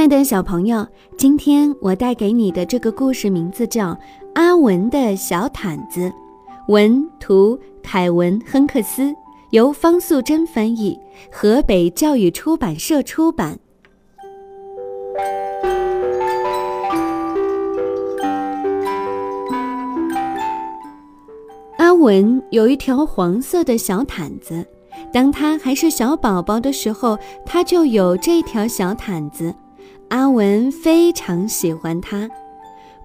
爱的小朋友，今天我带给你的这个故事名字叫《阿文的小毯子》，文图凯文·亨克斯，由方素珍翻译，河北教育出版社出版。阿文有一条黄色的小毯子，当他还是小宝宝的时候，他就有这条小毯子。阿文非常喜欢它，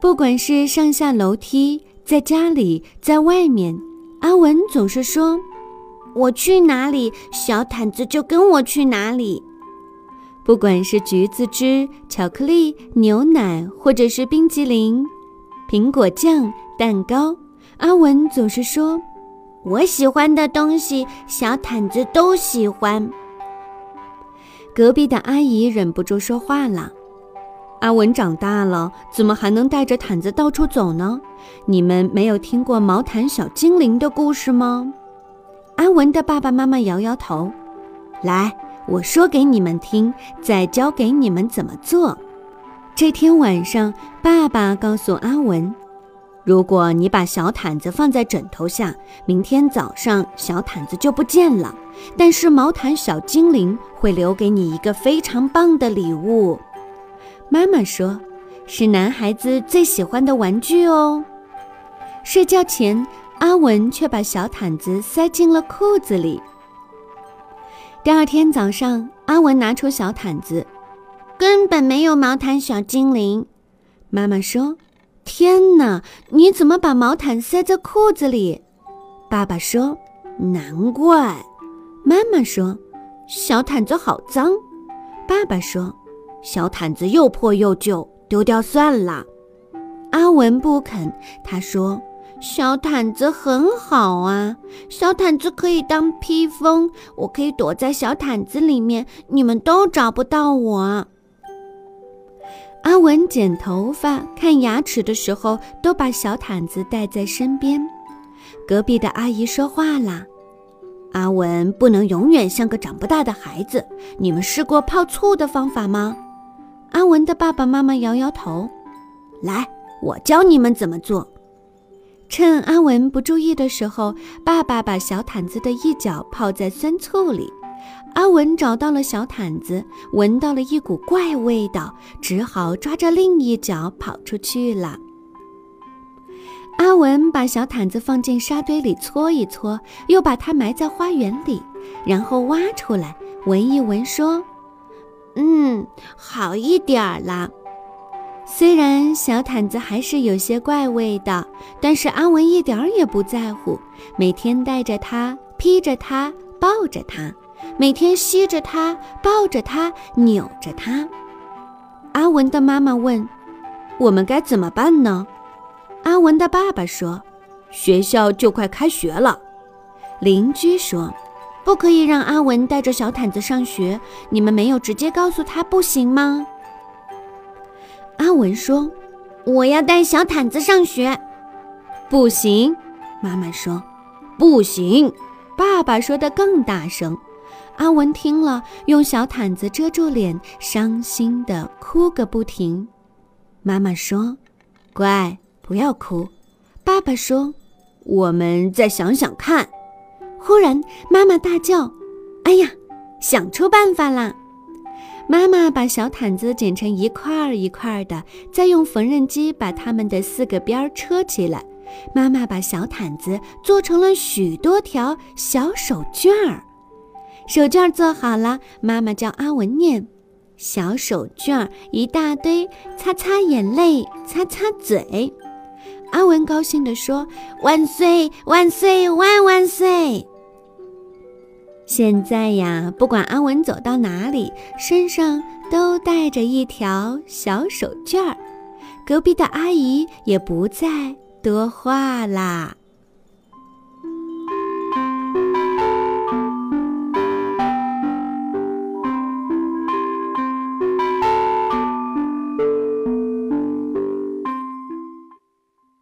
不管是上下楼梯，在家里，在外面，阿文总是说：“我去哪里，小毯子就跟我去哪里。”不管是橘子汁、巧克力、牛奶，或者是冰激凌、苹果酱、蛋糕，阿文总是说：“我喜欢的东西，小毯子都喜欢。”隔壁的阿姨忍不住说话了：“阿文长大了，怎么还能带着毯子到处走呢？你们没有听过毛毯小精灵的故事吗？”阿文的爸爸妈妈摇摇头：“来，我说给你们听，再教给你们怎么做。”这天晚上，爸爸告诉阿文。如果你把小毯子放在枕头下，明天早上小毯子就不见了。但是毛毯小精灵会留给你一个非常棒的礼物。妈妈说，是男孩子最喜欢的玩具哦。睡觉前，阿文却把小毯子塞进了裤子里。第二天早上，阿文拿出小毯子，根本没有毛毯小精灵。妈妈说。天哪！你怎么把毛毯塞在裤子里？爸爸说：“难怪。”妈妈说：“小毯子好脏。”爸爸说：“小毯子又破又旧，丢掉算了。”阿文不肯，他说：“小毯子很好啊，小毯子可以当披风，我可以躲在小毯子里面，你们都找不到我。”阿文剪头发、看牙齿的时候，都把小毯子带在身边。隔壁的阿姨说话啦：“阿文不能永远像个长不大的孩子。你们试过泡醋的方法吗？”阿文的爸爸妈妈摇摇头。来，我教你们怎么做。趁阿文不注意的时候，爸爸把小毯子的一角泡在酸醋里。阿文找到了小毯子，闻到了一股怪味道，只好抓着另一脚跑出去了。阿文把小毯子放进沙堆里搓一搓，又把它埋在花园里，然后挖出来闻一闻，说：“嗯，好一点儿了。虽然小毯子还是有些怪味道，但是阿文一点儿也不在乎，每天带着它，披着它，抱着它。”每天吸着它，抱着它，扭着它。阿文的妈妈问：“我们该怎么办呢？”阿文的爸爸说：“学校就快开学了。”邻居说：“不可以让阿文带着小毯子上学。你们没有直接告诉他不行吗？”阿文说：“我要带小毯子上学。”不行，妈妈说：“不行。”爸爸说的更大声。阿文听了，用小毯子遮住脸，伤心的哭个不停。妈妈说：“乖，不要哭。”爸爸说：“我们再想想看。”忽然，妈妈大叫：“哎呀，想出办法啦！”妈妈把小毯子剪成一块儿一块儿的，再用缝纫机把它们的四个边儿车起来。妈妈把小毯子做成了许多条小手绢儿。手绢做好了，妈妈叫阿文念：“小手绢一大堆，擦擦眼泪，擦擦嘴。”阿文高兴地说：“万岁，万岁，万万岁！”现在呀，不管阿文走到哪里，身上都带着一条小手绢儿，隔壁的阿姨也不再多话啦。